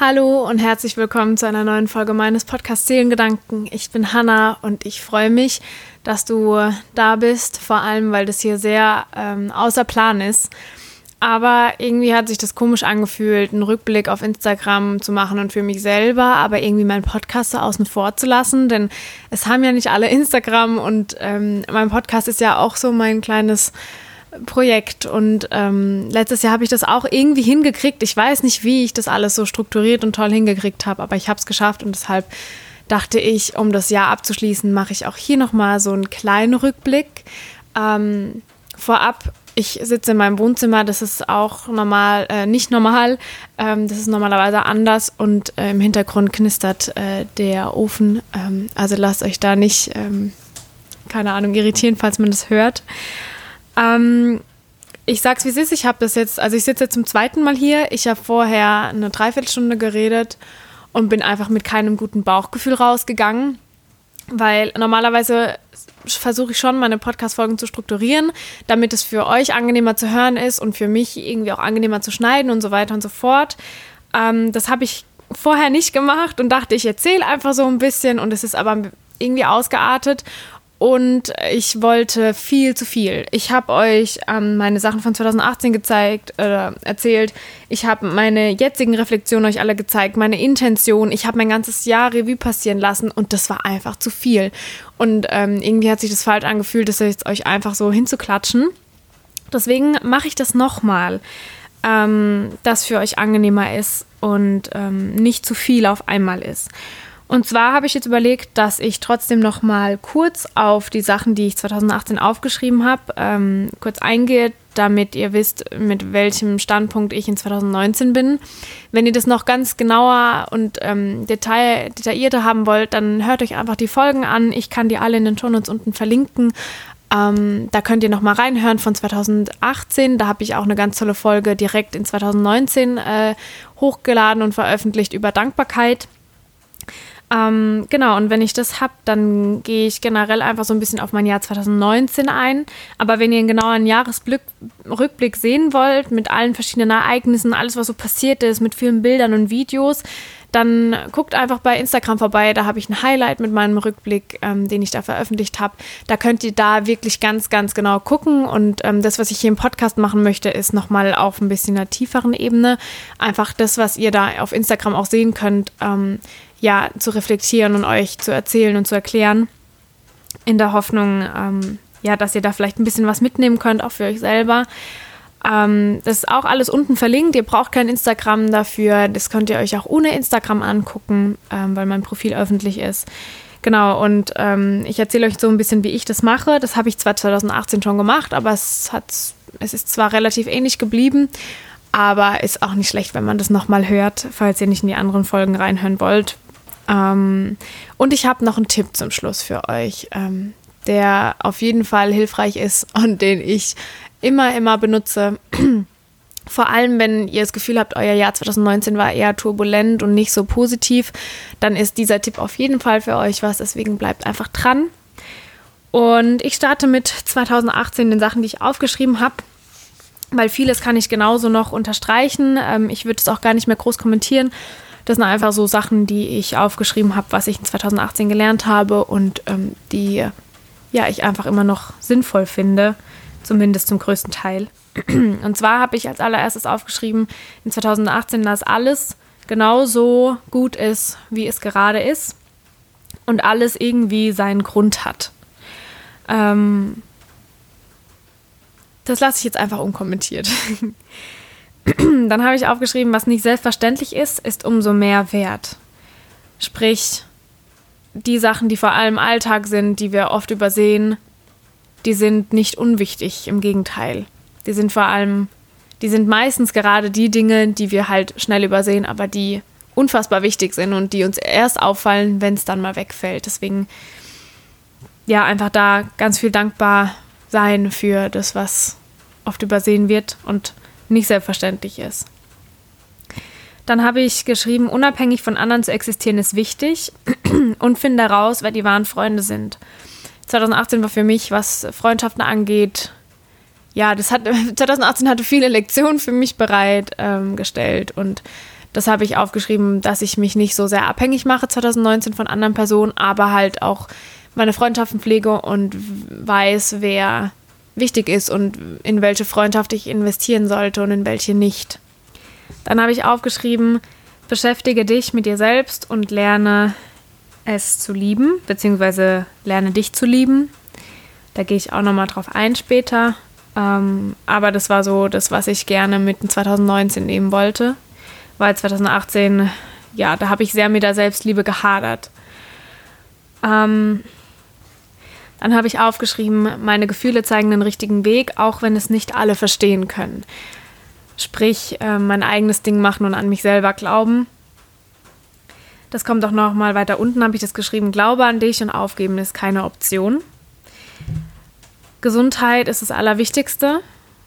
Hallo und herzlich willkommen zu einer neuen Folge meines Podcasts Seelengedanken. Ich bin Hanna und ich freue mich, dass du da bist, vor allem weil das hier sehr ähm, außer Plan ist. Aber irgendwie hat sich das komisch angefühlt, einen Rückblick auf Instagram zu machen und für mich selber, aber irgendwie meinen Podcast so außen vor zu lassen, denn es haben ja nicht alle Instagram und ähm, mein Podcast ist ja auch so mein kleines Projekt und ähm, letztes Jahr habe ich das auch irgendwie hingekriegt. Ich weiß nicht, wie ich das alles so strukturiert und toll hingekriegt habe, aber ich habe es geschafft und deshalb dachte ich, um das Jahr abzuschließen, mache ich auch hier nochmal so einen kleinen Rückblick. Ähm, vorab, ich sitze in meinem Wohnzimmer, das ist auch normal, äh, nicht normal, ähm, das ist normalerweise anders und äh, im Hintergrund knistert äh, der Ofen. Ähm, also lasst euch da nicht, ähm, keine Ahnung, irritieren, falls man das hört. Ähm, ich sag's wie es ist, ich habe das jetzt, also ich sitze jetzt zum zweiten Mal hier. Ich habe vorher eine Dreiviertelstunde geredet und bin einfach mit keinem guten Bauchgefühl rausgegangen, weil normalerweise versuche ich schon, meine Podcast-Folgen zu strukturieren, damit es für euch angenehmer zu hören ist und für mich irgendwie auch angenehmer zu schneiden und so weiter und so fort. Ähm, das habe ich vorher nicht gemacht und dachte, ich erzähle einfach so ein bisschen und es ist aber irgendwie ausgeartet und ich wollte viel zu viel. Ich habe euch ähm, meine Sachen von 2018 gezeigt, äh, erzählt. Ich habe meine jetzigen Reflexionen euch alle gezeigt, meine Intention. Ich habe mein ganzes Jahr Revue passieren lassen und das war einfach zu viel. Und ähm, irgendwie hat sich das falsch angefühlt, das jetzt euch einfach so hinzuklatschen. Deswegen mache ich das nochmal, ähm, das für euch angenehmer ist und ähm, nicht zu viel auf einmal ist. Und zwar habe ich jetzt überlegt, dass ich trotzdem noch mal kurz auf die Sachen, die ich 2018 aufgeschrieben habe, ähm, kurz eingehe, damit ihr wisst, mit welchem Standpunkt ich in 2019 bin. Wenn ihr das noch ganz genauer und ähm, detail, detaillierter haben wollt, dann hört euch einfach die Folgen an. Ich kann die alle in den Shownotes unten verlinken. Ähm, da könnt ihr noch mal reinhören von 2018. Da habe ich auch eine ganz tolle Folge direkt in 2019 äh, hochgeladen und veröffentlicht über Dankbarkeit. Ähm, genau, und wenn ich das habe, dann gehe ich generell einfach so ein bisschen auf mein Jahr 2019 ein. Aber wenn ihr einen genauen Jahresrückblick sehen wollt, mit allen verschiedenen Ereignissen, alles, was so passiert ist, mit vielen Bildern und Videos, dann guckt einfach bei Instagram vorbei. Da habe ich ein Highlight mit meinem Rückblick, ähm, den ich da veröffentlicht habe. Da könnt ihr da wirklich ganz, ganz genau gucken. Und ähm, das, was ich hier im Podcast machen möchte, ist nochmal auf ein bisschen einer tieferen Ebene. Einfach das, was ihr da auf Instagram auch sehen könnt, ähm, ja, zu reflektieren und euch zu erzählen und zu erklären. In der Hoffnung, ähm, ja, dass ihr da vielleicht ein bisschen was mitnehmen könnt, auch für euch selber. Ähm, das ist auch alles unten verlinkt. Ihr braucht kein Instagram dafür. Das könnt ihr euch auch ohne Instagram angucken, ähm, weil mein Profil öffentlich ist. Genau, und ähm, ich erzähle euch so ein bisschen, wie ich das mache. Das habe ich zwar 2018 schon gemacht, aber es, hat, es ist zwar relativ ähnlich geblieben, aber ist auch nicht schlecht, wenn man das nochmal hört, falls ihr nicht in die anderen Folgen reinhören wollt, ähm, und ich habe noch einen Tipp zum Schluss für euch, ähm, der auf jeden Fall hilfreich ist und den ich immer, immer benutze. Vor allem, wenn ihr das Gefühl habt, euer Jahr 2019 war eher turbulent und nicht so positiv, dann ist dieser Tipp auf jeden Fall für euch was. Deswegen bleibt einfach dran. Und ich starte mit 2018 den Sachen, die ich aufgeschrieben habe, weil vieles kann ich genauso noch unterstreichen. Ähm, ich würde es auch gar nicht mehr groß kommentieren, das sind einfach so Sachen, die ich aufgeschrieben habe, was ich in 2018 gelernt habe und ähm, die ja ich einfach immer noch sinnvoll finde, zumindest zum größten Teil. Und zwar habe ich als allererstes aufgeschrieben in 2018, dass alles genauso gut ist, wie es gerade ist und alles irgendwie seinen Grund hat. Ähm, das lasse ich jetzt einfach unkommentiert. Dann habe ich aufgeschrieben, was nicht selbstverständlich ist, ist umso mehr wert. Sprich, die Sachen, die vor allem Alltag sind, die wir oft übersehen, die sind nicht unwichtig, im Gegenteil. Die sind vor allem, die sind meistens gerade die Dinge, die wir halt schnell übersehen, aber die unfassbar wichtig sind und die uns erst auffallen, wenn es dann mal wegfällt. Deswegen, ja, einfach da ganz viel dankbar sein für das, was oft übersehen wird und nicht selbstverständlich ist. Dann habe ich geschrieben, unabhängig von anderen zu existieren ist wichtig und finde heraus, wer die wahren Freunde sind. 2018 war für mich, was Freundschaften angeht, ja, das hat 2018 hatte viele Lektionen für mich bereitgestellt ähm, und Das habe ich aufgeschrieben, dass ich mich nicht so sehr abhängig mache 2019 von anderen Personen, aber halt auch meine Freundschaften pflege und weiß, wer wichtig ist und in welche Freundschaft ich investieren sollte und in welche nicht. Dann habe ich aufgeschrieben, beschäftige dich mit dir selbst und lerne es zu lieben, beziehungsweise lerne dich zu lieben. Da gehe ich auch nochmal drauf ein später. Ähm, aber das war so das, was ich gerne mit 2019 nehmen wollte. Weil 2018, ja, da habe ich sehr mit der Selbstliebe gehadert. Ähm, dann habe ich aufgeschrieben, meine Gefühle zeigen den richtigen Weg, auch wenn es nicht alle verstehen können. Sprich, äh, mein eigenes Ding machen und an mich selber glauben. Das kommt auch noch mal weiter unten, habe ich das geschrieben. Glaube an dich und aufgeben ist keine Option. Gesundheit ist das Allerwichtigste.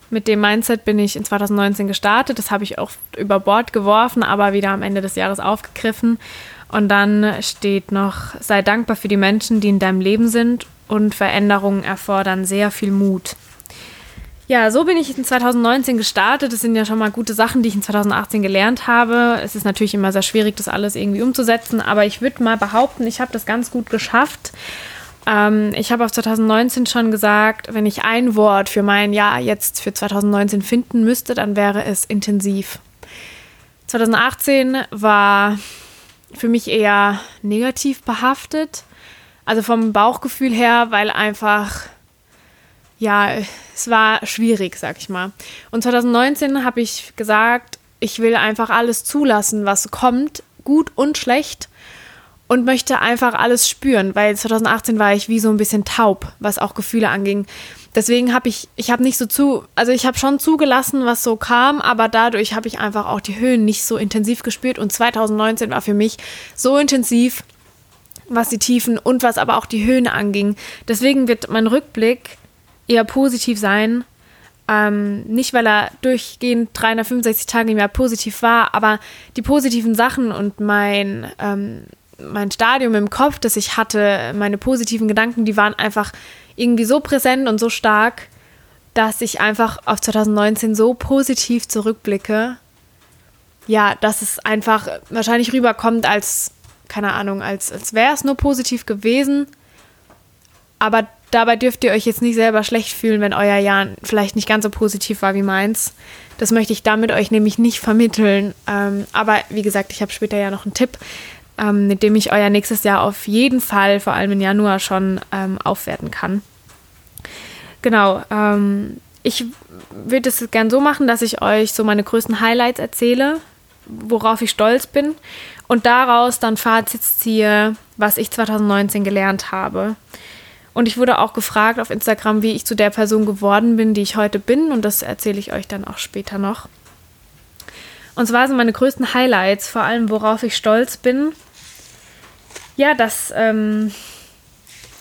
Mit dem Mindset bin ich in 2019 gestartet. Das habe ich auch über Bord geworfen, aber wieder am Ende des Jahres aufgegriffen. Und dann steht noch, sei dankbar für die Menschen, die in deinem Leben sind und Veränderungen erfordern sehr viel Mut. Ja, so bin ich in 2019 gestartet. Das sind ja schon mal gute Sachen, die ich in 2018 gelernt habe. Es ist natürlich immer sehr schwierig, das alles irgendwie umzusetzen, aber ich würde mal behaupten, ich habe das ganz gut geschafft. Ähm, ich habe auf 2019 schon gesagt, wenn ich ein Wort für mein Jahr jetzt für 2019 finden müsste, dann wäre es intensiv. 2018 war für mich eher negativ behaftet. Also vom Bauchgefühl her, weil einfach, ja, es war schwierig, sag ich mal. Und 2019 habe ich gesagt, ich will einfach alles zulassen, was kommt, gut und schlecht und möchte einfach alles spüren, weil 2018 war ich wie so ein bisschen taub, was auch Gefühle anging. Deswegen habe ich, ich habe nicht so zu, also ich habe schon zugelassen, was so kam, aber dadurch habe ich einfach auch die Höhen nicht so intensiv gespürt und 2019 war für mich so intensiv, was die Tiefen und was aber auch die Höhen anging. Deswegen wird mein Rückblick eher positiv sein. Ähm, nicht, weil er durchgehend 365 Tage im Jahr positiv war, aber die positiven Sachen und mein ähm, mein Stadium im Kopf, das ich hatte, meine positiven Gedanken, die waren einfach irgendwie so präsent und so stark, dass ich einfach auf 2019 so positiv zurückblicke. Ja, dass es einfach wahrscheinlich rüberkommt als, keine Ahnung, als, als wäre es nur positiv gewesen. Aber dabei dürft ihr euch jetzt nicht selber schlecht fühlen, wenn euer Jahr vielleicht nicht ganz so positiv war wie meins. Das möchte ich damit euch nämlich nicht vermitteln. Ähm, aber wie gesagt, ich habe später ja noch einen Tipp ähm, mit dem ich euer nächstes Jahr auf jeden Fall, vor allem im Januar schon, ähm, aufwerten kann. Genau, ähm, ich würde es gern so machen, dass ich euch so meine größten Highlights erzähle, worauf ich stolz bin und daraus dann Fazits ziehe, was ich 2019 gelernt habe. Und ich wurde auch gefragt auf Instagram, wie ich zu der Person geworden bin, die ich heute bin. Und das erzähle ich euch dann auch später noch. Und zwar sind meine größten Highlights, vor allem worauf ich stolz bin, ja, dass ähm,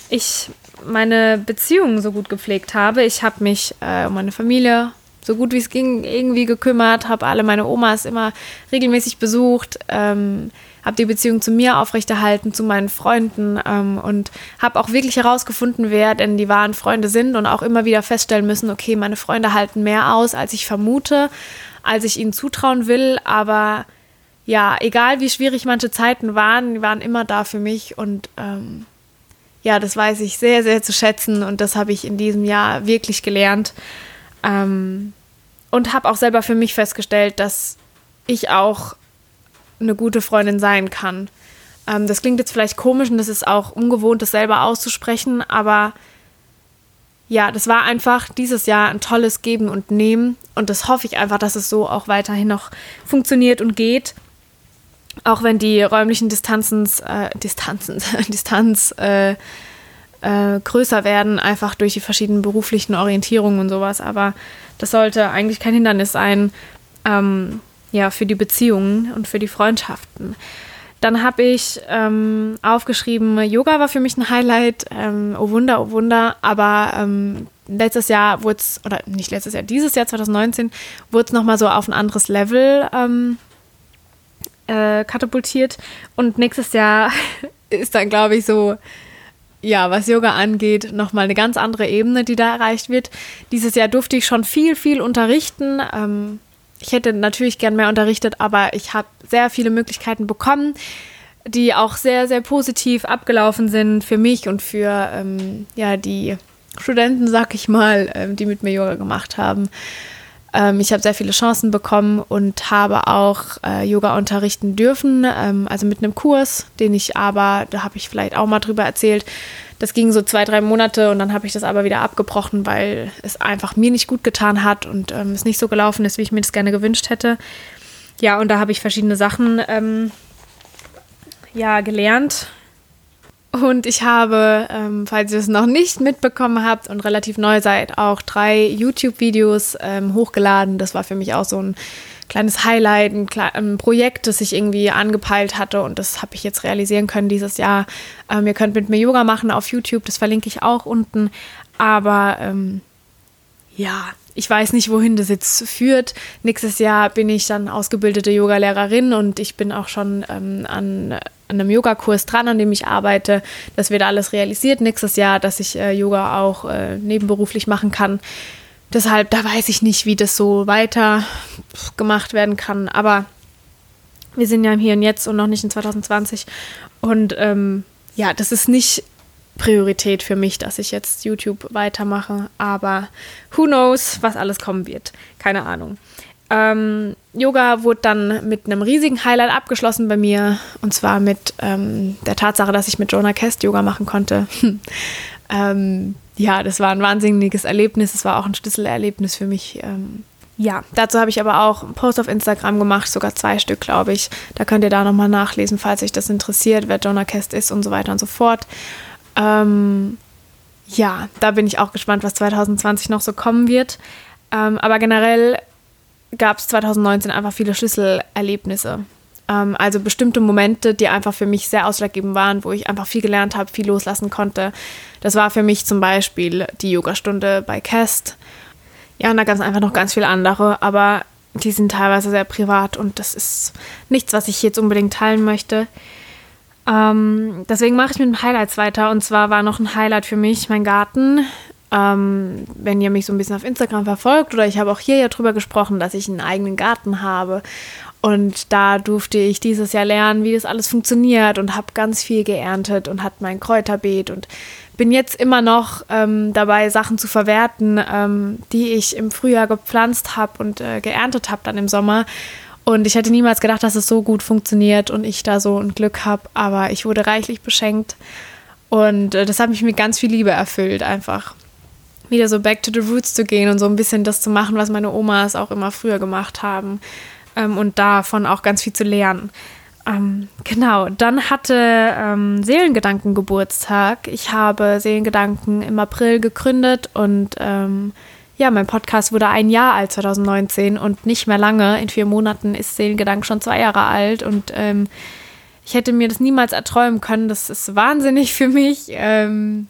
ich meine Beziehungen so gut gepflegt habe. Ich habe mich äh, um meine Familie so gut wie es ging irgendwie gekümmert, habe alle meine Omas immer regelmäßig besucht, ähm, habe die Beziehung zu mir aufrechterhalten, zu meinen Freunden ähm, und habe auch wirklich herausgefunden, wer denn die wahren Freunde sind und auch immer wieder feststellen müssen, okay, meine Freunde halten mehr aus, als ich vermute, als ich ihnen zutrauen will, aber ja, egal wie schwierig manche Zeiten waren, die waren immer da für mich und ähm, ja, das weiß ich sehr, sehr zu schätzen und das habe ich in diesem Jahr wirklich gelernt ähm, und habe auch selber für mich festgestellt, dass ich auch eine gute Freundin sein kann. Ähm, das klingt jetzt vielleicht komisch und das ist auch ungewohnt, das selber auszusprechen, aber ja, das war einfach dieses Jahr ein tolles Geben und Nehmen und das hoffe ich einfach, dass es so auch weiterhin noch funktioniert und geht auch wenn die räumlichen Distanzen, äh, Distanzen, Distanz äh, äh, größer werden, einfach durch die verschiedenen beruflichen Orientierungen und sowas. Aber das sollte eigentlich kein Hindernis sein, ähm, ja, für die Beziehungen und für die Freundschaften. Dann habe ich ähm, aufgeschrieben, Yoga war für mich ein Highlight. Ähm, oh Wunder, oh Wunder. Aber ähm, letztes Jahr wurde es, oder nicht letztes Jahr, dieses Jahr 2019, wurde es nochmal so auf ein anderes Level ähm, äh, katapultiert. Und nächstes Jahr ist dann, glaube ich, so, ja, was Yoga angeht, nochmal eine ganz andere Ebene, die da erreicht wird. Dieses Jahr durfte ich schon viel, viel unterrichten. Ähm, ich hätte natürlich gern mehr unterrichtet, aber ich habe sehr viele Möglichkeiten bekommen, die auch sehr, sehr positiv abgelaufen sind für mich und für ähm, ja, die Studenten, sag ich mal, ähm, die mit mir Yoga gemacht haben. Ähm, ich habe sehr viele Chancen bekommen und habe auch äh, Yoga unterrichten dürfen, ähm, also mit einem Kurs, den ich aber, da habe ich vielleicht auch mal drüber erzählt, das ging so zwei, drei Monate und dann habe ich das aber wieder abgebrochen, weil es einfach mir nicht gut getan hat und ähm, es nicht so gelaufen ist, wie ich mir das gerne gewünscht hätte. Ja, und da habe ich verschiedene Sachen ähm, ja, gelernt. Und ich habe, ähm, falls ihr es noch nicht mitbekommen habt und relativ neu seid, auch drei YouTube-Videos ähm, hochgeladen. Das war für mich auch so ein kleines Highlight, ein, ein, Projekt, das ich irgendwie angepeilt hatte und das habe ich jetzt realisieren können dieses Jahr. Ähm, ihr könnt mit mir Yoga machen auf YouTube, das verlinke ich auch unten. Aber ähm, ja, ich weiß nicht, wohin das jetzt führt. Nächstes Jahr bin ich dann ausgebildete Yogalehrerin und ich bin auch schon ähm, an, an, einem Yogakurs dran, an dem ich arbeite. Das wird alles realisiert nächstes Jahr, dass ich äh, Yoga auch äh, nebenberuflich machen kann. Deshalb, da weiß ich nicht, wie das so weiter gemacht werden kann. Aber wir sind ja Hier und Jetzt und noch nicht in 2020. Und ähm, ja, das ist nicht Priorität für mich, dass ich jetzt YouTube weitermache. Aber who knows, was alles kommen wird. Keine Ahnung. Ähm, Yoga wurde dann mit einem riesigen Highlight abgeschlossen bei mir. Und zwar mit ähm, der Tatsache, dass ich mit Jonah Kest Yoga machen konnte. ähm, ja, das war ein wahnsinniges Erlebnis. Es war auch ein Schlüsselerlebnis für mich. Ähm, ja, dazu habe ich aber auch einen Post auf Instagram gemacht, sogar zwei Stück, glaube ich. Da könnt ihr da nochmal nachlesen, falls euch das interessiert, wer Jonah Kest ist und so weiter und so fort. Ähm, ja, da bin ich auch gespannt, was 2020 noch so kommen wird. Ähm, aber generell gab es 2019 einfach viele Schlüsselerlebnisse. Ähm, also bestimmte Momente, die einfach für mich sehr ausschlaggebend waren, wo ich einfach viel gelernt habe, viel loslassen konnte. Das war für mich zum Beispiel die Yogastunde bei Cast. Ja, und da gab es einfach noch ganz viele andere, aber die sind teilweise sehr privat und das ist nichts, was ich jetzt unbedingt teilen möchte. Ähm, deswegen mache ich mit den Highlights weiter. Und zwar war noch ein Highlight für mich mein Garten. Ähm, wenn ihr mich so ein bisschen auf Instagram verfolgt oder ich habe auch hier ja drüber gesprochen, dass ich einen eigenen Garten habe. Und da durfte ich dieses Jahr lernen, wie das alles funktioniert und habe ganz viel geerntet und hatte mein Kräuterbeet und bin jetzt immer noch ähm, dabei, Sachen zu verwerten, ähm, die ich im Frühjahr gepflanzt habe und äh, geerntet habe dann im Sommer. Und ich hätte niemals gedacht, dass es so gut funktioniert und ich da so ein Glück habe, aber ich wurde reichlich beschenkt. Und äh, das hat mich mit ganz viel Liebe erfüllt, einfach wieder so back to the roots zu gehen und so ein bisschen das zu machen, was meine Omas auch immer früher gemacht haben ähm, und davon auch ganz viel zu lernen. Ähm, genau, dann hatte ähm, Seelengedanken Geburtstag. Ich habe Seelengedanken im April gegründet und ähm, ja, mein Podcast wurde ein Jahr alt 2019 und nicht mehr lange. In vier Monaten ist Seelengedanken schon zwei Jahre alt und ähm, ich hätte mir das niemals erträumen können. Das ist wahnsinnig für mich. Ähm,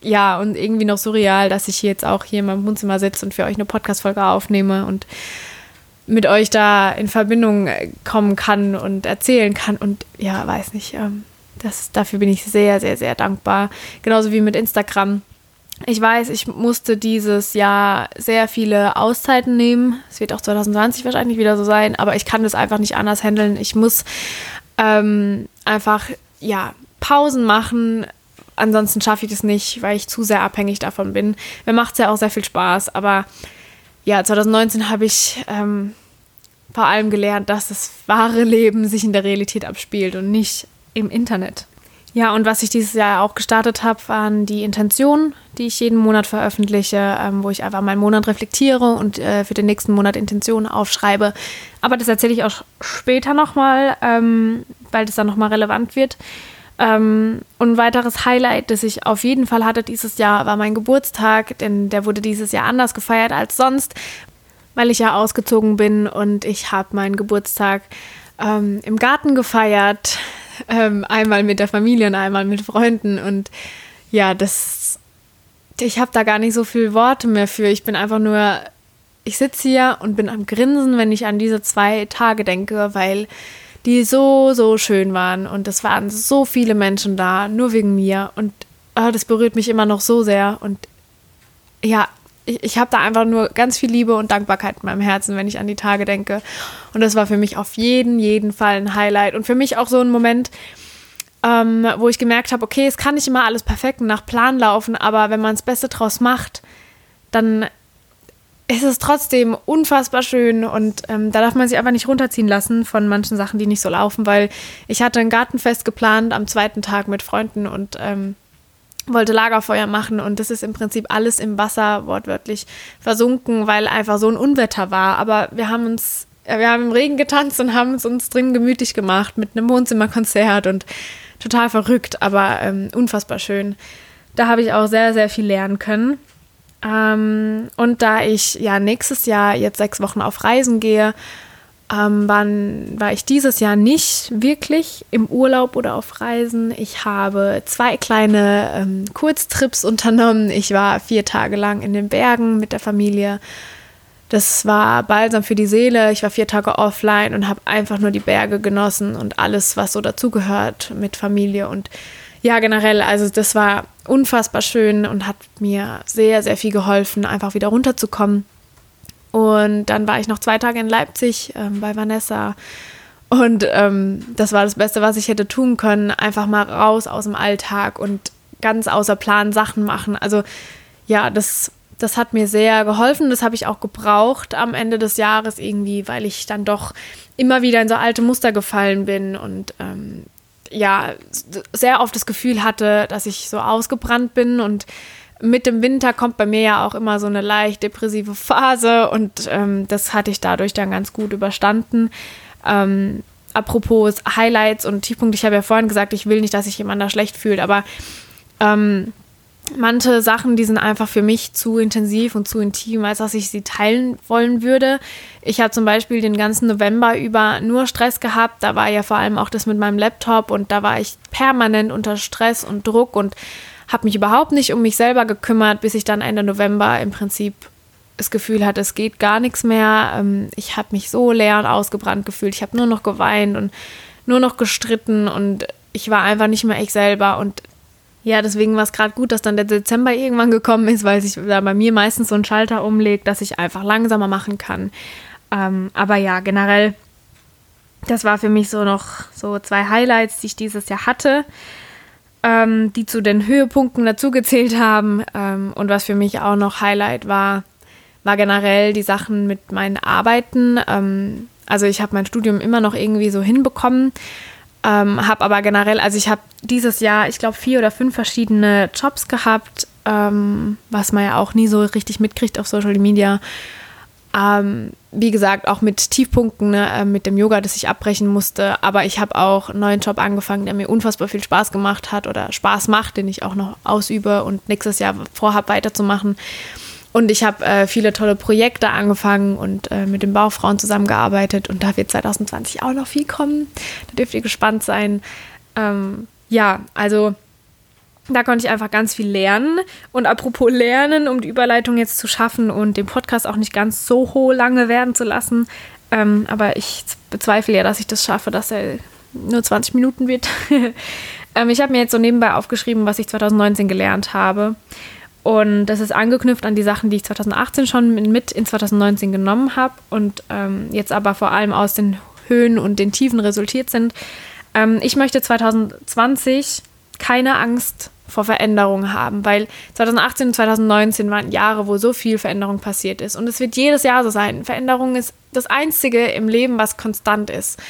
ja, und irgendwie noch surreal, dass ich jetzt auch hier in meinem Wohnzimmer sitze und für euch eine Podcast-Folge aufnehme und mit euch da in Verbindung äh, kommen kann und erzählen kann. Und ja, weiß nicht, ähm, das, dafür bin ich sehr, sehr, sehr dankbar. Genauso wie mit Instagram. Ich weiß, ich musste dieses Jahr sehr viele Auszeiten nehmen. Es wird auch 2020 wahrscheinlich wieder so sein, aber ich kann das einfach nicht anders handeln. Ich muss ähm, einfach, ja, Pausen machen. Ansonsten schaffe ich das nicht, weil ich zu sehr abhängig davon bin. Mir macht es ja auch sehr viel Spaß, aber ja, 2019 habe ich ähm, vor allem gelernt, dass das wahre Leben sich in der Realität abspielt und nicht im Internet. Ja, und was ich dieses Jahr auch gestartet habe, waren die Intentionen, die ich jeden Monat veröffentliche, ähm, wo ich einfach meinen Monat reflektiere und äh, für den nächsten Monat Intentionen aufschreibe. Aber das erzähle ich auch später nochmal, ähm, weil das dann nochmal relevant wird. Ähm, und ein weiteres Highlight, das ich auf jeden Fall hatte dieses Jahr, war mein Geburtstag, denn der wurde dieses Jahr anders gefeiert als sonst, weil ich ja ausgezogen bin und ich habe meinen Geburtstag ähm, im Garten gefeiert, ähm, einmal mit der Familie und einmal mit Freunden und ja, das, ich habe da gar nicht so viele Worte mehr für. Ich bin einfach nur, ich sitze hier und bin am Grinsen, wenn ich an diese zwei Tage denke, weil die so, so schön waren. Und es waren so viele Menschen da, nur wegen mir. Und oh, das berührt mich immer noch so sehr. Und ja, ich, ich habe da einfach nur ganz viel Liebe und Dankbarkeit in meinem Herzen, wenn ich an die Tage denke. Und das war für mich auf jeden, jeden Fall ein Highlight. Und für mich auch so ein Moment, ähm, wo ich gemerkt habe, okay, es kann nicht immer alles perfekt nach Plan laufen, aber wenn man das Beste draus macht, dann ist es trotzdem unfassbar schön und ähm, da darf man sich einfach nicht runterziehen lassen von manchen Sachen, die nicht so laufen, weil ich hatte ein Gartenfest geplant am zweiten Tag mit Freunden und ähm, wollte Lagerfeuer machen und das ist im Prinzip alles im Wasser wortwörtlich versunken, weil einfach so ein Unwetter war. Aber wir haben uns, wir haben im Regen getanzt und haben es uns drin gemütlich gemacht mit einem Wohnzimmerkonzert und total verrückt, aber ähm, unfassbar schön. Da habe ich auch sehr, sehr viel lernen können. Ähm, und da ich ja nächstes Jahr jetzt sechs Wochen auf Reisen gehe, ähm, waren, war ich dieses Jahr nicht wirklich im Urlaub oder auf Reisen. Ich habe zwei kleine ähm, Kurztrips unternommen. Ich war vier Tage lang in den Bergen mit der Familie. Das war balsam für die Seele. Ich war vier Tage offline und habe einfach nur die Berge genossen und alles, was so dazugehört mit Familie und ja, generell, also das war unfassbar schön und hat mir sehr, sehr viel geholfen, einfach wieder runterzukommen. Und dann war ich noch zwei Tage in Leipzig ähm, bei Vanessa. Und ähm, das war das Beste, was ich hätte tun können. Einfach mal raus aus dem Alltag und ganz außer Plan Sachen machen. Also ja, das, das hat mir sehr geholfen. Das habe ich auch gebraucht am Ende des Jahres irgendwie, weil ich dann doch immer wieder in so alte Muster gefallen bin und ähm, ja, sehr oft das Gefühl hatte, dass ich so ausgebrannt bin und mit dem Winter kommt bei mir ja auch immer so eine leicht depressive Phase und ähm, das hatte ich dadurch dann ganz gut überstanden. Ähm, apropos Highlights und Tiefpunkte, ich habe ja vorhin gesagt, ich will nicht, dass sich jemand da schlecht fühlt, aber ähm, manche Sachen, die sind einfach für mich zu intensiv und zu intim, als dass ich sie teilen wollen würde. Ich habe zum Beispiel den ganzen November über nur Stress gehabt. Da war ja vor allem auch das mit meinem Laptop und da war ich permanent unter Stress und Druck und habe mich überhaupt nicht um mich selber gekümmert, bis ich dann Ende November im Prinzip das Gefühl hatte, es geht gar nichts mehr. Ähm, ich habe mich so leer und ausgebrannt gefühlt. Ich habe nur noch geweint und nur noch gestritten und ich war einfach nicht mehr ich selber. Und ja, deswegen war es gerade gut, dass dann der Dezember irgendwann gekommen ist, weil sich da bei mir meistens so ein Schalter umlegt, dass ich einfach langsamer machen kann. Ähm, aber ja, generell, das war für mich so noch so zwei Highlights, die ich dieses Jahr hatte ähm, die zu den Höhepunkten dazugezählt haben. Ähm, und was für mich auch noch Highlight war, war generell die Sachen mit meinen Arbeiten. Ähm, also ich habe mein Studium immer noch irgendwie so hinbekommen, ähm, habe aber generell, also ich habe dieses Jahr, ich glaube, vier oder fünf verschiedene Jobs gehabt, ähm, was man ja auch nie so richtig mitkriegt auf Social Media. Ähm, wie gesagt, auch mit Tiefpunkten, ne, äh, mit dem Yoga, das ich abbrechen musste. Aber ich habe auch einen neuen Job angefangen, der mir unfassbar viel Spaß gemacht hat oder Spaß macht, den ich auch noch ausübe und nächstes Jahr vorhabe weiterzumachen. Und ich habe äh, viele tolle Projekte angefangen und äh, mit den Baufrauen zusammengearbeitet. Und da wird 2020 auch noch viel kommen. Da dürft ihr gespannt sein. Ähm, ja, also da konnte ich einfach ganz viel lernen. Und apropos Lernen, um die Überleitung jetzt zu schaffen und den Podcast auch nicht ganz so lange werden zu lassen. Ähm, aber ich bezweifle ja, dass ich das schaffe, dass er nur 20 Minuten wird. ähm, ich habe mir jetzt so nebenbei aufgeschrieben, was ich 2019 gelernt habe. Und das ist angeknüpft an die Sachen, die ich 2018 schon mit in 2019 genommen habe und ähm, jetzt aber vor allem aus den Höhen und den Tiefen resultiert sind. Ähm, ich möchte 2020 keine Angst vor Veränderungen haben, weil 2018 und 2019 waren Jahre, wo so viel Veränderung passiert ist. Und es wird jedes Jahr so sein. Veränderung ist das Einzige im Leben, was konstant ist.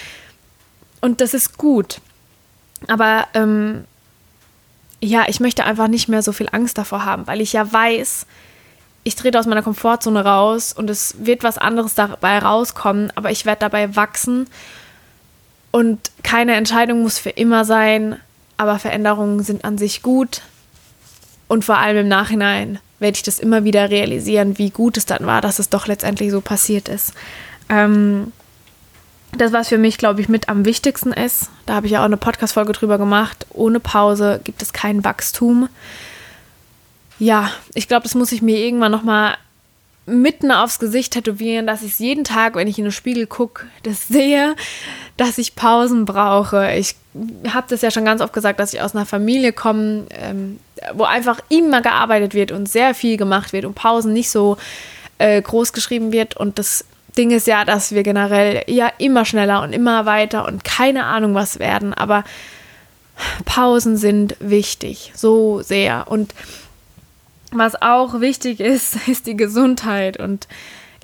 Und das ist gut. Aber ähm, ja, ich möchte einfach nicht mehr so viel Angst davor haben, weil ich ja weiß, ich trete aus meiner Komfortzone raus und es wird was anderes dabei rauskommen, aber ich werde dabei wachsen. Und keine Entscheidung muss für immer sein, aber Veränderungen sind an sich gut. Und vor allem im Nachhinein werde ich das immer wieder realisieren, wie gut es dann war, dass es doch letztendlich so passiert ist. Ähm, das, was für mich, glaube ich, mit am wichtigsten ist, da habe ich ja auch eine Podcast-Folge drüber gemacht, ohne Pause gibt es kein Wachstum. Ja, ich glaube, das muss ich mir irgendwann nochmal mitten aufs Gesicht tätowieren, dass ich es jeden Tag, wenn ich in den Spiegel gucke, das sehe, dass ich Pausen brauche. Ich habe das ja schon ganz oft gesagt, dass ich aus einer Familie komme, ähm, wo einfach immer gearbeitet wird und sehr viel gemacht wird und Pausen nicht so äh, groß geschrieben wird. Und das Ding ist ja, dass wir generell ja immer schneller und immer weiter und keine Ahnung was werden. Aber Pausen sind wichtig, so sehr. Und was auch wichtig ist, ist die Gesundheit. Und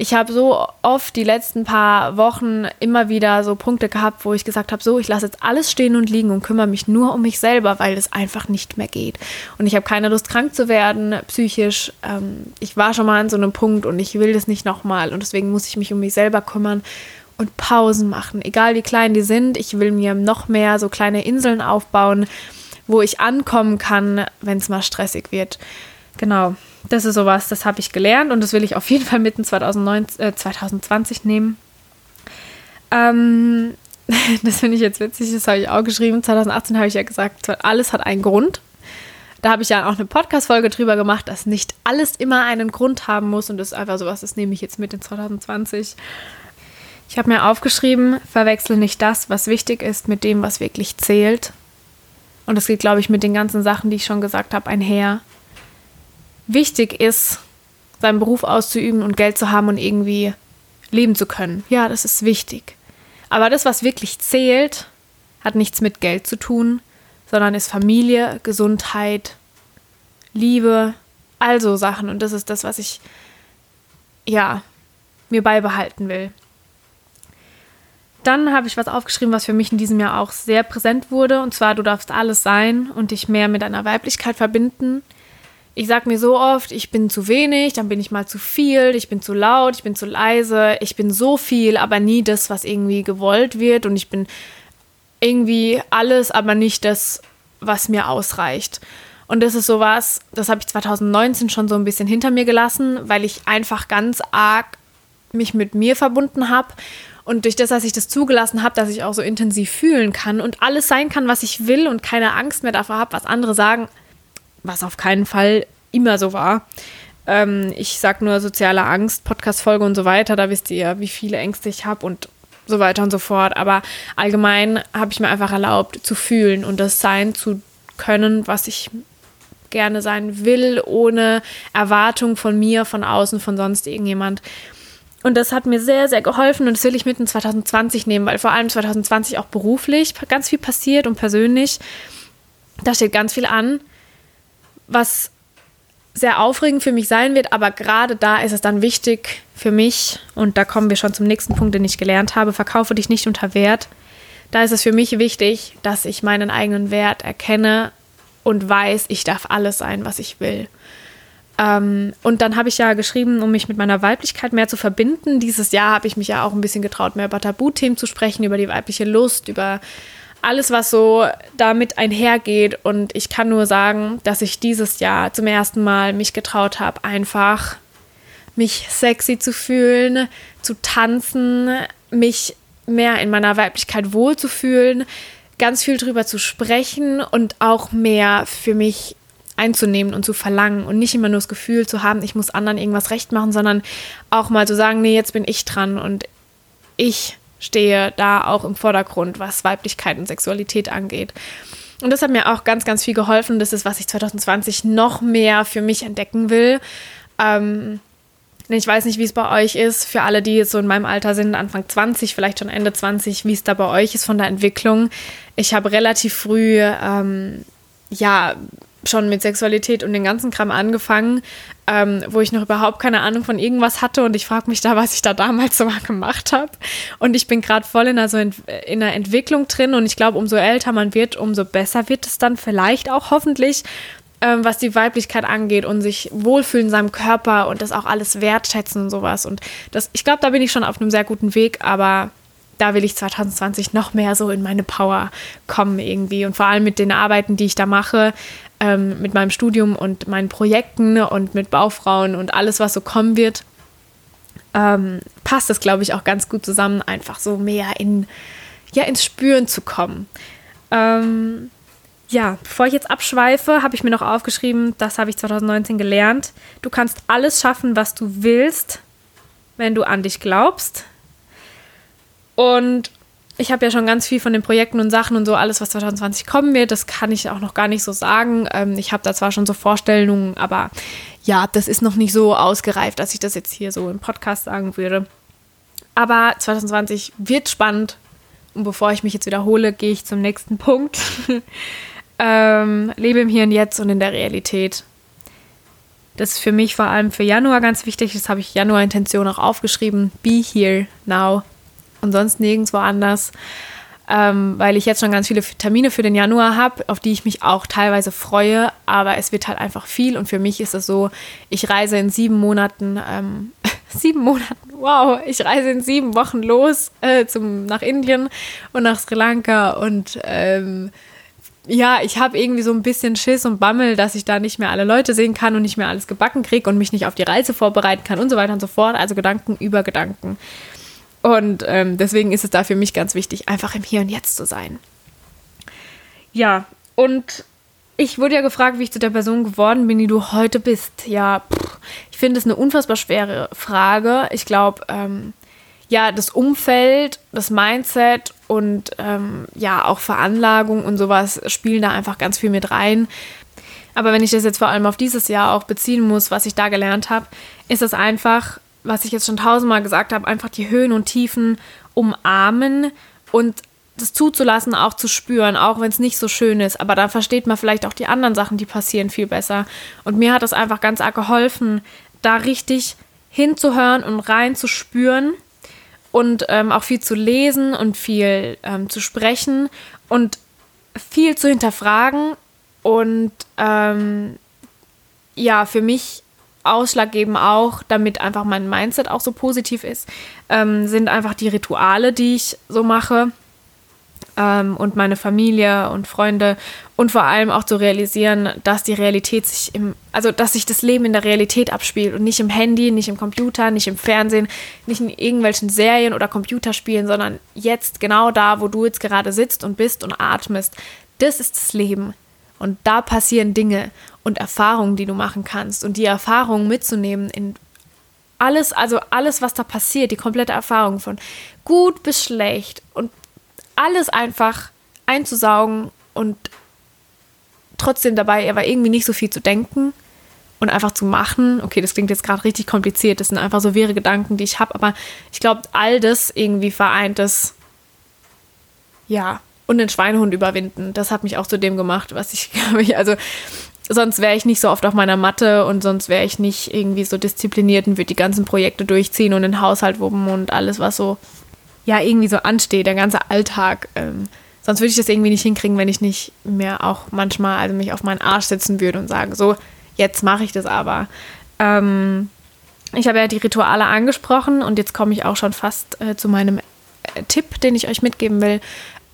ich habe so oft die letzten paar Wochen immer wieder so Punkte gehabt, wo ich gesagt habe, so, ich lasse jetzt alles stehen und liegen und kümmere mich nur um mich selber, weil es einfach nicht mehr geht. Und ich habe keine Lust, krank zu werden, psychisch. Ähm, ich war schon mal an so einem Punkt und ich will das nicht nochmal. Und deswegen muss ich mich um mich selber kümmern und Pausen machen, egal wie klein die sind. Ich will mir noch mehr so kleine Inseln aufbauen, wo ich ankommen kann, wenn es mal stressig wird. Genau, das ist sowas, das habe ich gelernt und das will ich auf jeden Fall mitten 2019, äh, 2020 nehmen. Ähm, das finde ich jetzt witzig, das habe ich auch geschrieben. 2018 habe ich ja gesagt, alles hat einen Grund. Da habe ich ja auch eine Podcast-Folge drüber gemacht, dass nicht alles immer einen Grund haben muss und das ist einfach sowas, das nehme ich jetzt mit in 2020. Ich habe mir aufgeschrieben, verwechsel nicht das, was wichtig ist, mit dem, was wirklich zählt. Und das geht, glaube ich, mit den ganzen Sachen, die ich schon gesagt habe, einher wichtig ist, seinen Beruf auszuüben und Geld zu haben und irgendwie leben zu können. Ja, das ist wichtig. Aber das, was wirklich zählt, hat nichts mit Geld zu tun, sondern ist Familie, Gesundheit, Liebe, also Sachen. Und das ist das, was ich, ja, mir beibehalten will. Dann habe ich was aufgeschrieben, was für mich in diesem Jahr auch sehr präsent wurde. Und zwar, du darfst alles sein und dich mehr mit deiner Weiblichkeit verbinden ich sag mir so oft, ich bin zu wenig, dann bin ich mal zu viel, ich bin zu laut, ich bin zu leise, ich bin so viel, aber nie das, was irgendwie gewollt wird und ich bin irgendwie alles, aber nicht das, was mir ausreicht. Und das ist sowas, das habe ich 2019 schon so ein bisschen hinter mir gelassen, weil ich einfach ganz arg mich mit mir verbunden habe und durch das, dass ich das zugelassen habe, dass ich auch so intensiv fühlen kann und alles sein kann, was ich will und keine Angst mehr davor habe, was andere sagen, was auf keinen Fall immer so war. Ähm, ich sag nur soziale Angst, Podcast-Folge und so weiter, da wisst ihr ja, wie viele Ängste ich habe und so weiter und so fort. Aber allgemein habe ich mir einfach erlaubt zu fühlen und das sein zu können, was ich gerne sein will, ohne Erwartung von mir, von außen, von sonst irgendjemand. Und das hat mir sehr, sehr geholfen und das will ich mitten 2020 nehmen, weil vor allem 2020 auch beruflich ganz viel passiert und persönlich. Da steht ganz viel an was sehr aufregend für mich sein wird, aber gerade da ist es dann wichtig für mich, und da kommen wir schon zum nächsten Punkt, den ich gelernt habe, verkaufe dich nicht unter Wert. Da ist es für mich wichtig, dass ich meinen eigenen Wert erkenne und weiß, ich darf alles sein, was ich will. Ähm, und dann habe ich ja geschrieben, um mich mit meiner Weiblichkeit mehr zu verbinden. Dieses Jahr habe ich mich ja auch ein bisschen getraut, mehr über Tabuthemen zu sprechen, über die weibliche Lust, über alles, was so damit einhergeht. Und ich kann nur sagen, dass ich dieses Jahr zum ersten Mal mich getraut habe, einfach mich sexy zu fühlen, zu tanzen, mich mehr in meiner Weiblichkeit wohlzufühlen, ganz viel drüber zu sprechen und auch mehr für mich einzunehmen und zu verlangen und nicht immer nur das Gefühl zu haben, ich muss anderen irgendwas recht machen, sondern auch mal zu sagen, nee, jetzt bin ich dran und ich stehe da auch im Vordergrund, was Weiblichkeit und Sexualität angeht. Und das hat mir auch ganz, ganz viel geholfen. Das ist, was ich 2020 noch mehr für mich entdecken will. Ähm, ich weiß nicht, wie es bei euch ist, für alle, die jetzt so in meinem Alter sind, Anfang 20, vielleicht schon Ende 20, wie es da bei euch ist von der Entwicklung. Ich habe relativ früh, ähm, ja, schon mit Sexualität und den ganzen Kram angefangen, ähm, wo ich noch überhaupt keine Ahnung von irgendwas hatte und ich frage mich da, was ich da damals so mal gemacht habe. Und ich bin gerade voll in einer, in, in einer Entwicklung drin und ich glaube, umso älter man wird, umso besser wird es dann vielleicht auch hoffentlich, ähm, was die Weiblichkeit angeht und sich wohlfühlen in seinem Körper und das auch alles wertschätzen und sowas. Und das, ich glaube, da bin ich schon auf einem sehr guten Weg, aber da will ich 2020 noch mehr so in meine Power kommen irgendwie. Und vor allem mit den Arbeiten, die ich da mache, ähm, mit meinem Studium und meinen Projekten und mit Baufrauen und alles, was so kommen wird, ähm, passt das, glaube ich, auch ganz gut zusammen, einfach so mehr in, ja, ins Spüren zu kommen. Ähm, ja, bevor ich jetzt abschweife, habe ich mir noch aufgeschrieben, das habe ich 2019 gelernt. Du kannst alles schaffen, was du willst, wenn du an dich glaubst. Und ich habe ja schon ganz viel von den Projekten und Sachen und so, alles, was 2020 kommen wird, das kann ich auch noch gar nicht so sagen. Ähm, ich habe da zwar schon so Vorstellungen, aber ja, das ist noch nicht so ausgereift, dass ich das jetzt hier so im Podcast sagen würde. Aber 2020 wird spannend. Und bevor ich mich jetzt wiederhole, gehe ich zum nächsten Punkt. ähm, lebe im Hier und Jetzt und in der Realität. Das ist für mich vor allem für Januar ganz wichtig. Das habe ich Januar-Intention auch aufgeschrieben. Be here now und sonst nirgendwo anders, ähm, weil ich jetzt schon ganz viele Termine für den Januar habe, auf die ich mich auch teilweise freue, aber es wird halt einfach viel und für mich ist es so, ich reise in sieben Monaten, ähm, sieben Monaten, wow, ich reise in sieben Wochen los äh, zum, nach Indien und nach Sri Lanka und ähm, ja, ich habe irgendwie so ein bisschen Schiss und Bammel, dass ich da nicht mehr alle Leute sehen kann und nicht mehr alles gebacken kriege und mich nicht auf die Reise vorbereiten kann und so weiter und so fort. Also Gedanken über Gedanken. Und ähm, deswegen ist es da für mich ganz wichtig, einfach im Hier und Jetzt zu sein. Ja, und ich wurde ja gefragt, wie ich zu der Person geworden bin, die du heute bist. Ja, pff, ich finde es eine unfassbar schwere Frage. Ich glaube, ähm, ja, das Umfeld, das Mindset und ähm, ja, auch Veranlagung und sowas spielen da einfach ganz viel mit rein. Aber wenn ich das jetzt vor allem auf dieses Jahr auch beziehen muss, was ich da gelernt habe, ist es einfach was ich jetzt schon tausendmal gesagt habe, einfach die Höhen und Tiefen umarmen und das zuzulassen, auch zu spüren, auch wenn es nicht so schön ist. Aber da versteht man vielleicht auch die anderen Sachen, die passieren, viel besser. Und mir hat das einfach ganz arg geholfen, da richtig hinzuhören und reinzuspüren und ähm, auch viel zu lesen und viel ähm, zu sprechen und viel zu hinterfragen. Und ähm, ja, für mich ausschlaggebend auch, damit einfach mein Mindset auch so positiv ist, ähm, sind einfach die Rituale, die ich so mache ähm, und meine Familie und Freunde und vor allem auch zu realisieren, dass die Realität sich im, also dass sich das Leben in der Realität abspielt und nicht im Handy, nicht im Computer, nicht im Fernsehen, nicht in irgendwelchen Serien oder Computerspielen, sondern jetzt genau da, wo du jetzt gerade sitzt und bist und atmest. Das ist das Leben. Und da passieren Dinge und Erfahrungen, die du machen kannst. Und die Erfahrungen mitzunehmen in alles, also alles, was da passiert, die komplette Erfahrung von gut bis schlecht und alles einfach einzusaugen und trotzdem dabei aber irgendwie nicht so viel zu denken und einfach zu machen. Okay, das klingt jetzt gerade richtig kompliziert. Das sind einfach so wirre Gedanken, die ich habe. Aber ich glaube, all das irgendwie vereint es, ja, und den Schweinehund überwinden. Das hat mich auch zu dem gemacht, was ich, glaube ich, also sonst wäre ich nicht so oft auf meiner Matte und sonst wäre ich nicht irgendwie so diszipliniert und würde die ganzen Projekte durchziehen und den Haushalt wuppen und alles, was so, ja, irgendwie so ansteht, der ganze Alltag. Ähm, sonst würde ich das irgendwie nicht hinkriegen, wenn ich nicht mehr auch manchmal, also mich auf meinen Arsch setzen würde und sagen, so, jetzt mache ich das aber. Ähm, ich habe ja die Rituale angesprochen und jetzt komme ich auch schon fast äh, zu meinem äh, Tipp, den ich euch mitgeben will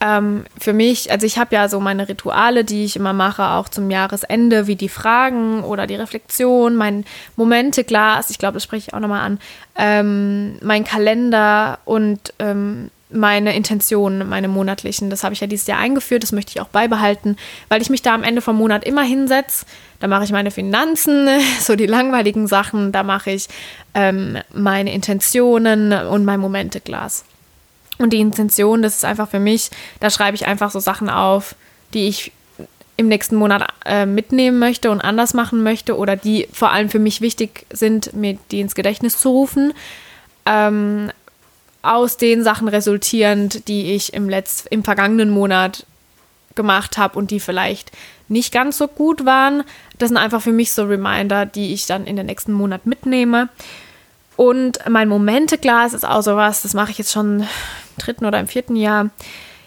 ähm, für mich, also ich habe ja so meine Rituale, die ich immer mache, auch zum Jahresende, wie die Fragen oder die Reflexion, mein Momenteglas, ich glaube, das spreche ich auch nochmal an, ähm, mein Kalender und ähm, meine Intentionen, meine monatlichen. Das habe ich ja dieses Jahr eingeführt, das möchte ich auch beibehalten, weil ich mich da am Ende vom Monat immer hinsetze. Da mache ich meine Finanzen, so die langweiligen Sachen, da mache ich ähm, meine Intentionen und mein Momenteglas. Und die Intention, das ist einfach für mich, da schreibe ich einfach so Sachen auf, die ich im nächsten Monat äh, mitnehmen möchte und anders machen möchte oder die vor allem für mich wichtig sind, mir die ins Gedächtnis zu rufen. Ähm, aus den Sachen resultierend, die ich im, Letz-, im vergangenen Monat gemacht habe und die vielleicht nicht ganz so gut waren. Das sind einfach für mich so Reminder, die ich dann in den nächsten Monat mitnehme. Und mein Momenteglas ist auch sowas, das mache ich jetzt schon dritten oder im vierten Jahr.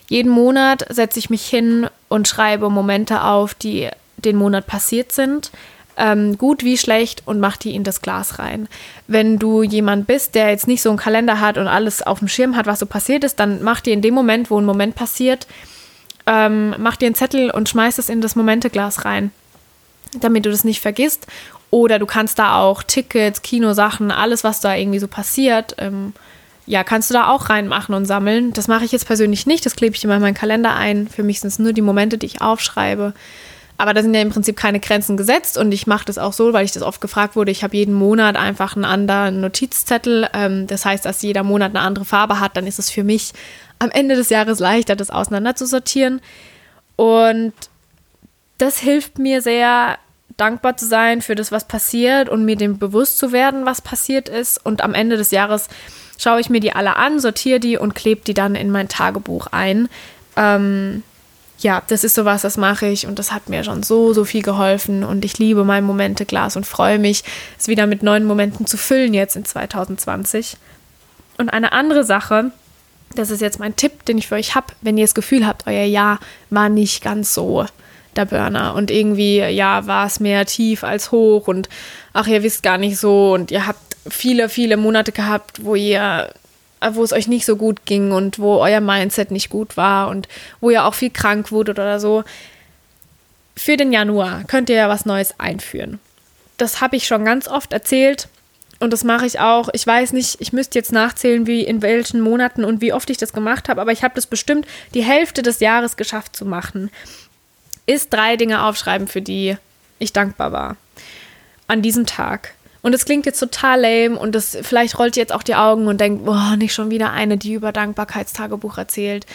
Jeden Monat setze ich mich hin und schreibe Momente auf, die den Monat passiert sind. Ähm, gut wie schlecht und mach die in das Glas rein. Wenn du jemand bist, der jetzt nicht so einen Kalender hat und alles auf dem Schirm hat, was so passiert ist, dann mach dir in dem Moment, wo ein Moment passiert, ähm, mach dir einen Zettel und schmeiß es in das Momenteglas rein, damit du das nicht vergisst oder du kannst da auch Tickets, Kinosachen, alles, was da irgendwie so passiert, ähm, ja, kannst du da auch reinmachen und sammeln. Das mache ich jetzt persönlich nicht, das klebe ich immer in meinen Kalender ein. Für mich sind es nur die Momente, die ich aufschreibe. Aber da sind ja im Prinzip keine Grenzen gesetzt und ich mache das auch so, weil ich das oft gefragt wurde. Ich habe jeden Monat einfach einen anderen Notizzettel. Ähm, das heißt, dass jeder Monat eine andere Farbe hat, dann ist es für mich am Ende des Jahres leichter, das auseinander zu sortieren. Und das hilft mir sehr, dankbar zu sein für das, was passiert und mir dem bewusst zu werden, was passiert ist. Und am Ende des Jahres schaue ich mir die alle an, sortiere die und klebe die dann in mein Tagebuch ein. Ähm, ja, das ist sowas, das mache ich und das hat mir schon so, so viel geholfen und ich liebe mein Momenteglas und freue mich, es wieder mit neuen Momenten zu füllen jetzt in 2020. Und eine andere Sache, das ist jetzt mein Tipp, den ich für euch habe, wenn ihr das Gefühl habt, euer Jahr war nicht ganz so der Burner und irgendwie, ja, war es mehr tief als hoch und ach, ihr wisst gar nicht so und ihr habt viele, viele Monate gehabt, wo ihr äh, wo es euch nicht so gut ging und wo euer Mindset nicht gut war und wo ihr auch viel krank wurdet oder so. Für den Januar könnt ihr ja was Neues einführen. Das habe ich schon ganz oft erzählt und das mache ich auch. Ich weiß nicht, ich müsste jetzt nachzählen, wie in welchen Monaten und wie oft ich das gemacht habe, aber ich habe das bestimmt die Hälfte des Jahres geschafft zu machen. Ist drei Dinge aufschreiben, für die ich dankbar war. An diesem Tag. Und es klingt jetzt total lame und das, vielleicht rollt ihr jetzt auch die Augen und denkt, boah, nicht schon wieder eine, die über Dankbarkeitstagebuch erzählt.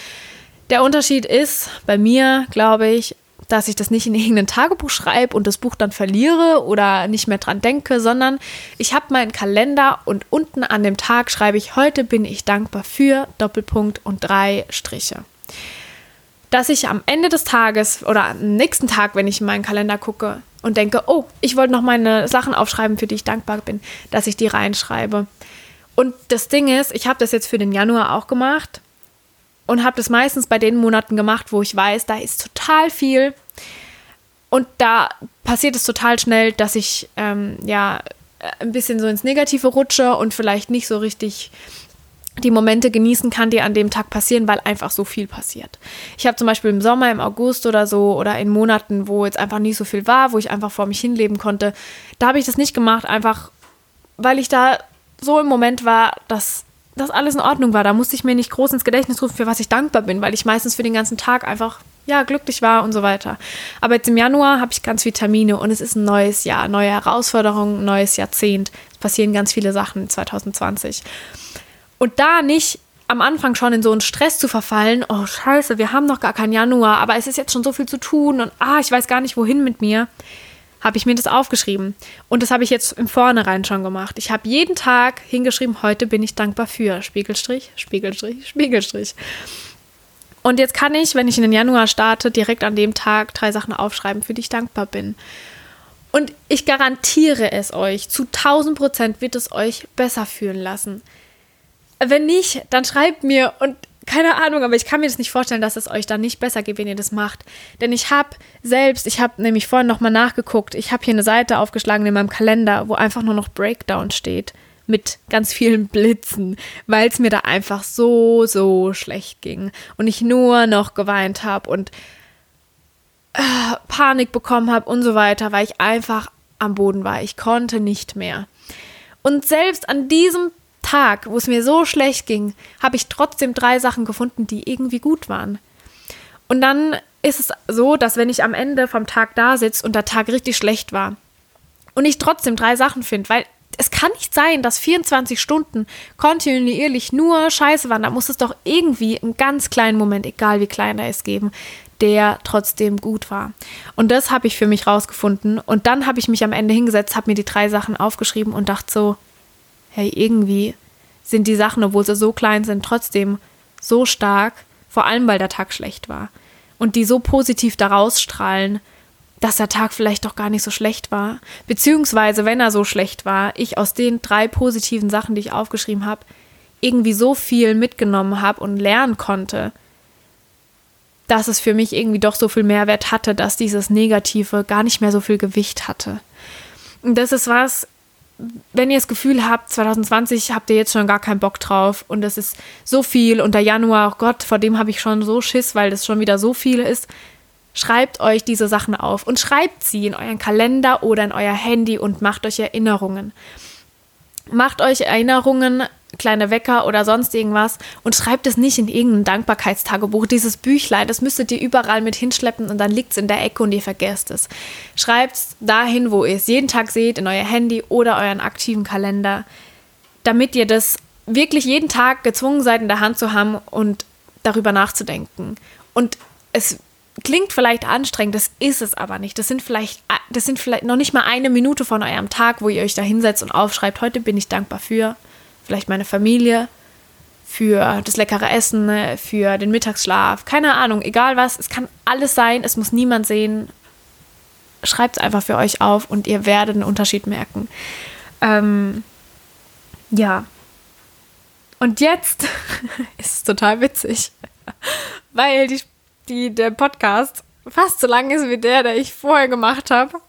Der Unterschied ist bei mir, glaube ich, dass ich das nicht in irgendein Tagebuch schreibe und das Buch dann verliere oder nicht mehr dran denke, sondern ich habe meinen Kalender und unten an dem Tag schreibe ich, heute bin ich dankbar für Doppelpunkt und drei Striche. Dass ich am Ende des Tages oder am nächsten Tag, wenn ich in meinen Kalender gucke, und denke, oh, ich wollte noch meine Sachen aufschreiben, für die ich dankbar bin, dass ich die reinschreibe. Und das Ding ist, ich habe das jetzt für den Januar auch gemacht und habe das meistens bei den Monaten gemacht, wo ich weiß, da ist total viel. Und da passiert es total schnell, dass ich ähm, ja ein bisschen so ins Negative rutsche und vielleicht nicht so richtig die Momente genießen kann, die an dem Tag passieren, weil einfach so viel passiert. Ich habe zum Beispiel im Sommer, im August oder so oder in Monaten, wo jetzt einfach nicht so viel war, wo ich einfach vor mich hinleben konnte, da habe ich das nicht gemacht, einfach weil ich da so im Moment war, dass das alles in Ordnung war. Da musste ich mir nicht groß ins Gedächtnis rufen, für was ich dankbar bin, weil ich meistens für den ganzen Tag einfach ja, glücklich war und so weiter. Aber jetzt im Januar habe ich ganz viele Termine und es ist ein neues Jahr, neue Herausforderungen, neues Jahrzehnt. Es passieren ganz viele Sachen 2020. Und da nicht am Anfang schon in so einen Stress zu verfallen, oh scheiße, wir haben noch gar keinen Januar, aber es ist jetzt schon so viel zu tun und ah, ich weiß gar nicht, wohin mit mir, habe ich mir das aufgeschrieben. Und das habe ich jetzt im Vornherein schon gemacht. Ich habe jeden Tag hingeschrieben, heute bin ich dankbar für. Spiegelstrich, Spiegelstrich, Spiegelstrich. Und jetzt kann ich, wenn ich in den Januar starte, direkt an dem Tag drei Sachen aufschreiben, für die ich dankbar bin. Und ich garantiere es euch, zu 1000 Prozent wird es euch besser fühlen lassen. Wenn nicht, dann schreibt mir und keine Ahnung, aber ich kann mir das nicht vorstellen, dass es euch dann nicht besser geht, wenn ihr das macht. Denn ich habe selbst, ich habe nämlich vorhin nochmal nachgeguckt, ich habe hier eine Seite aufgeschlagen in meinem Kalender, wo einfach nur noch Breakdown steht. Mit ganz vielen Blitzen, weil es mir da einfach so, so schlecht ging. Und ich nur noch geweint habe und äh, Panik bekommen habe und so weiter, weil ich einfach am Boden war. Ich konnte nicht mehr. Und selbst an diesem Tag, wo es mir so schlecht ging, habe ich trotzdem drei Sachen gefunden, die irgendwie gut waren. Und dann ist es so, dass wenn ich am Ende vom Tag da sitze und der Tag richtig schlecht war und ich trotzdem drei Sachen finde, weil es kann nicht sein, dass 24 Stunden kontinuierlich nur Scheiße waren. Da muss es doch irgendwie einen ganz kleinen Moment, egal wie klein er ist, geben, der trotzdem gut war. Und das habe ich für mich rausgefunden. Und dann habe ich mich am Ende hingesetzt, habe mir die drei Sachen aufgeschrieben und dachte so, hey, irgendwie sind die Sachen, obwohl sie so klein sind, trotzdem so stark, vor allem weil der Tag schlecht war. Und die so positiv daraus strahlen, dass der Tag vielleicht doch gar nicht so schlecht war. Beziehungsweise, wenn er so schlecht war, ich aus den drei positiven Sachen, die ich aufgeschrieben habe, irgendwie so viel mitgenommen habe und lernen konnte, dass es für mich irgendwie doch so viel Mehrwert hatte, dass dieses Negative gar nicht mehr so viel Gewicht hatte. Und das ist was, wenn ihr das Gefühl habt, 2020 habt ihr jetzt schon gar keinen Bock drauf und es ist so viel und der Januar, oh Gott, vor dem habe ich schon so Schiss, weil das schon wieder so viel ist, schreibt euch diese Sachen auf und schreibt sie in euren Kalender oder in euer Handy und macht euch Erinnerungen. Macht euch Erinnerungen kleine Wecker oder sonst irgendwas und schreibt es nicht in irgendein Dankbarkeitstagebuch. Dieses Büchlein, das müsstet ihr überall mit hinschleppen und dann liegt es in der Ecke und ihr vergesst es. Schreibt es dahin, wo ihr es jeden Tag seht, in euer Handy oder euren aktiven Kalender, damit ihr das wirklich jeden Tag gezwungen seid in der Hand zu haben und darüber nachzudenken. Und es klingt vielleicht anstrengend, das ist es aber nicht. Das sind vielleicht, das sind vielleicht noch nicht mal eine Minute von eurem Tag, wo ihr euch da hinsetzt und aufschreibt, heute bin ich dankbar für vielleicht meine Familie, für das leckere Essen, für den Mittagsschlaf, keine Ahnung, egal was, es kann alles sein, es muss niemand sehen. Schreibt es einfach für euch auf und ihr werdet einen Unterschied merken. Ähm, ja. Und jetzt ist es total witzig, weil die die, der Podcast fast so lang ist wie der, der ich vorher gemacht habe.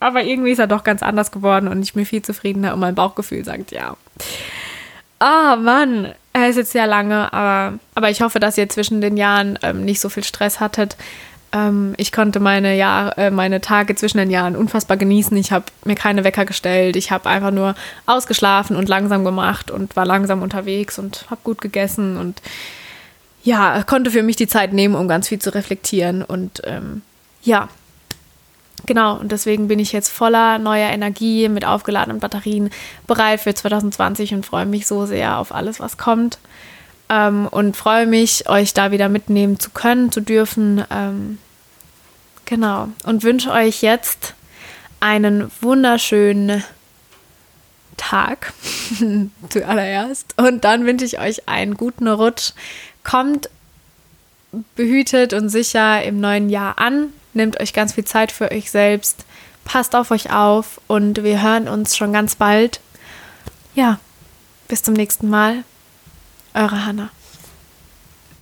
Aber irgendwie ist er doch ganz anders geworden und ich bin viel zufriedener und mein Bauchgefühl sagt ja. Ah, oh, Mann. Er ist jetzt sehr lange, aber, aber ich hoffe, dass ihr zwischen den Jahren ähm, nicht so viel Stress hattet. Ähm, ich konnte meine, Jahr, äh, meine Tage zwischen den Jahren unfassbar genießen. Ich habe mir keine Wecker gestellt. Ich habe einfach nur ausgeschlafen und langsam gemacht und war langsam unterwegs und habe gut gegessen und ja, konnte für mich die Zeit nehmen, um ganz viel zu reflektieren. Und ähm, ja, genau. Und deswegen bin ich jetzt voller neuer Energie mit aufgeladenen Batterien bereit für 2020 und freue mich so sehr auf alles, was kommt. Ähm, und freue mich, euch da wieder mitnehmen zu können, zu dürfen. Ähm, genau. Und wünsche euch jetzt einen wunderschönen Tag zuallererst. Und dann wünsche ich euch einen guten Rutsch Kommt behütet und sicher im neuen Jahr an. Nehmt euch ganz viel Zeit für euch selbst. Passt auf euch auf und wir hören uns schon ganz bald. Ja, bis zum nächsten Mal. Eure Hannah.